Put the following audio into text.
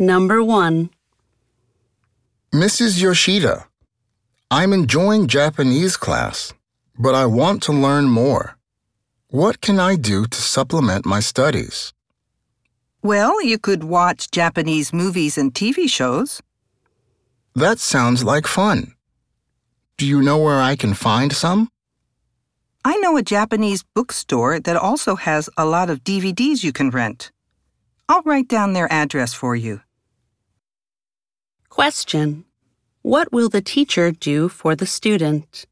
Number 1. Mrs. Yoshida, I'm enjoying Japanese class, but I want to learn more. What can I do to supplement my studies? Well, you could watch Japanese movies and TV shows. That sounds like fun. Do you know where I can find some? I know a Japanese bookstore that also has a lot of DVDs you can rent. I'll write down their address for you. Question. What will the teacher do for the student?